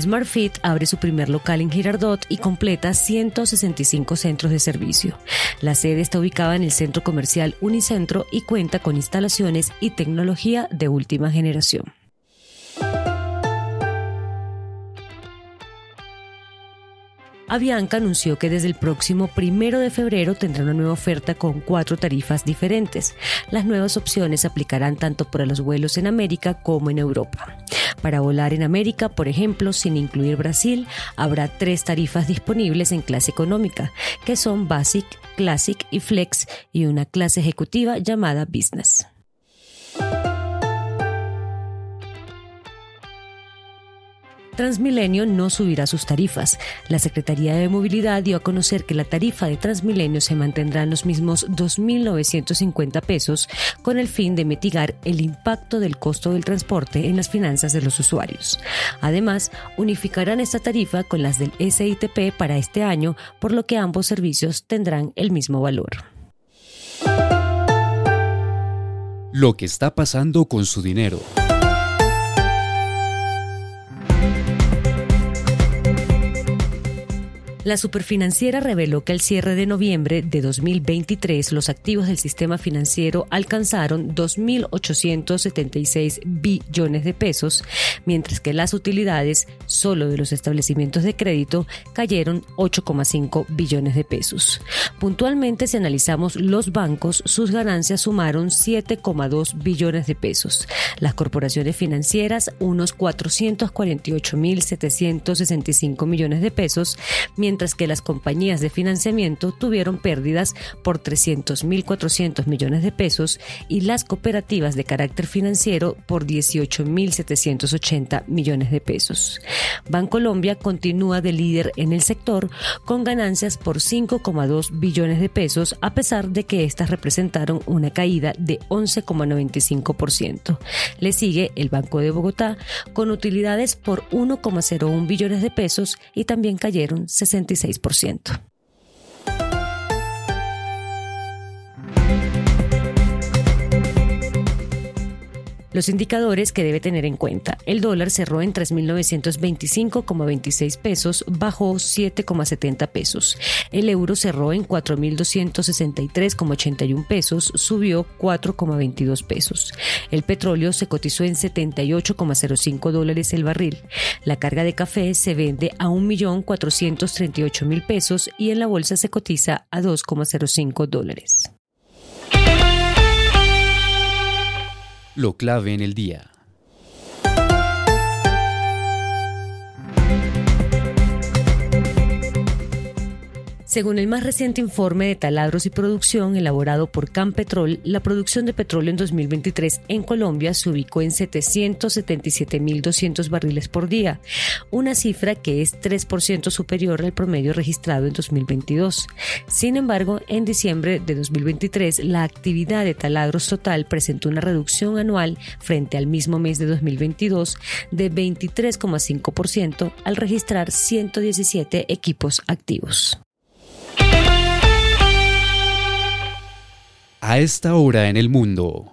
SmartFit abre su primer local en Girardot y completa 165 centros de servicio. La sede está ubicada en el centro comercial Unicentro y cuenta con instalaciones y tecnología de última generación. Avianca anunció que desde el próximo primero de febrero tendrá una nueva oferta con cuatro tarifas diferentes. Las nuevas opciones se aplicarán tanto para los vuelos en América como en Europa. Para volar en América, por ejemplo, sin incluir Brasil, habrá tres tarifas disponibles en clase económica, que son Basic, Classic y Flex, y una clase ejecutiva llamada Business. Transmilenio no subirá sus tarifas. La Secretaría de Movilidad dio a conocer que la tarifa de Transmilenio se mantendrá en los mismos 2.950 pesos con el fin de mitigar el impacto del costo del transporte en las finanzas de los usuarios. Además, unificarán esta tarifa con las del SITP para este año, por lo que ambos servicios tendrán el mismo valor. Lo que está pasando con su dinero. La superfinanciera reveló que al cierre de noviembre de 2023 los activos del sistema financiero alcanzaron 2.876 billones de pesos, mientras que las utilidades solo de los establecimientos de crédito cayeron 8,5 billones de pesos. Puntualmente, si analizamos los bancos, sus ganancias sumaron 7,2 billones de pesos. Las corporaciones financieras, unos 448.765 millones de pesos, mientras mientras que las compañías de financiamiento tuvieron pérdidas por 300.400 millones de pesos y las cooperativas de carácter financiero por 18.780 millones de pesos. Bancolombia continúa de líder en el sector con ganancias por 5,2 billones de pesos a pesar de que estas representaron una caída de 11,95%. Le sigue el Banco de Bogotá con utilidades por 1,01 billones de pesos y también cayeron 60 26%. Los indicadores que debe tener en cuenta. El dólar cerró en 3.925,26 pesos, bajó 7,70 pesos. El euro cerró en 4.263,81 pesos, subió 4,22 pesos. El petróleo se cotizó en 78,05 dólares el barril. La carga de café se vende a 1.438.000 pesos y en la bolsa se cotiza a 2,05 dólares. Lo clave en el día. Según el más reciente informe de taladros y producción elaborado por Campetrol, la producción de petróleo en 2023 en Colombia se ubicó en 777.200 barriles por día, una cifra que es 3% superior al promedio registrado en 2022. Sin embargo, en diciembre de 2023, la actividad de taladros total presentó una reducción anual frente al mismo mes de 2022 de 23,5% al registrar 117 equipos activos. A esta hora en el mundo.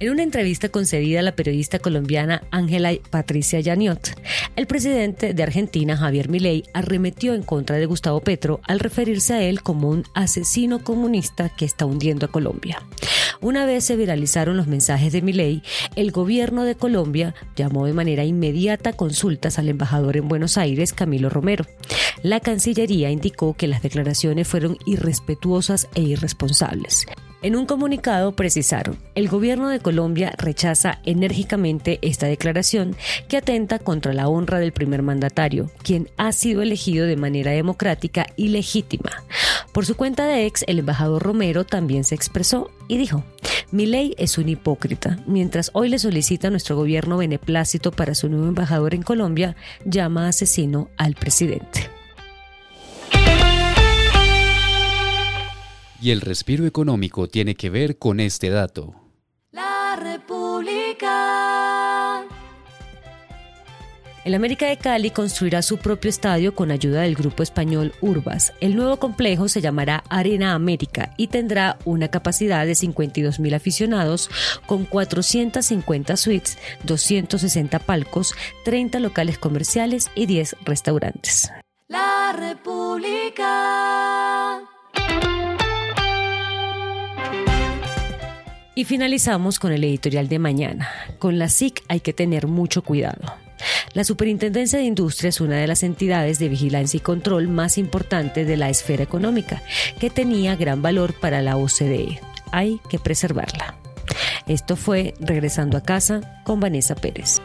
En una entrevista concedida a la periodista colombiana Ángela Patricia Yaniot, el presidente de Argentina, Javier Milei, arremetió en contra de Gustavo Petro al referirse a él como un asesino comunista que está hundiendo a Colombia. Una vez se viralizaron los mensajes de Milei, el gobierno de Colombia llamó de manera inmediata consultas al embajador en Buenos Aires, Camilo Romero. La Cancillería indicó que las declaraciones fueron irrespetuosas e irresponsables. En un comunicado precisaron, el gobierno de Colombia rechaza enérgicamente esta declaración que atenta contra la honra del primer mandatario, quien ha sido elegido de manera democrática y legítima. Por su cuenta de ex, el embajador Romero también se expresó y dijo, "Mi ley es un hipócrita. Mientras hoy le solicita nuestro gobierno beneplácito para su nuevo embajador en Colombia, llama asesino al presidente. Y el respiro económico tiene que ver con este dato. La República. El América de Cali construirá su propio estadio con ayuda del grupo español Urbas. El nuevo complejo se llamará Arena América y tendrá una capacidad de 52 mil aficionados con 450 suites, 260 palcos, 30 locales comerciales y 10 restaurantes. La República. Y finalizamos con el editorial de mañana. Con la SIC hay que tener mucho cuidado. La Superintendencia de Industria es una de las entidades de vigilancia y control más importantes de la esfera económica, que tenía gran valor para la OCDE. Hay que preservarla. Esto fue Regresando a casa con Vanessa Pérez.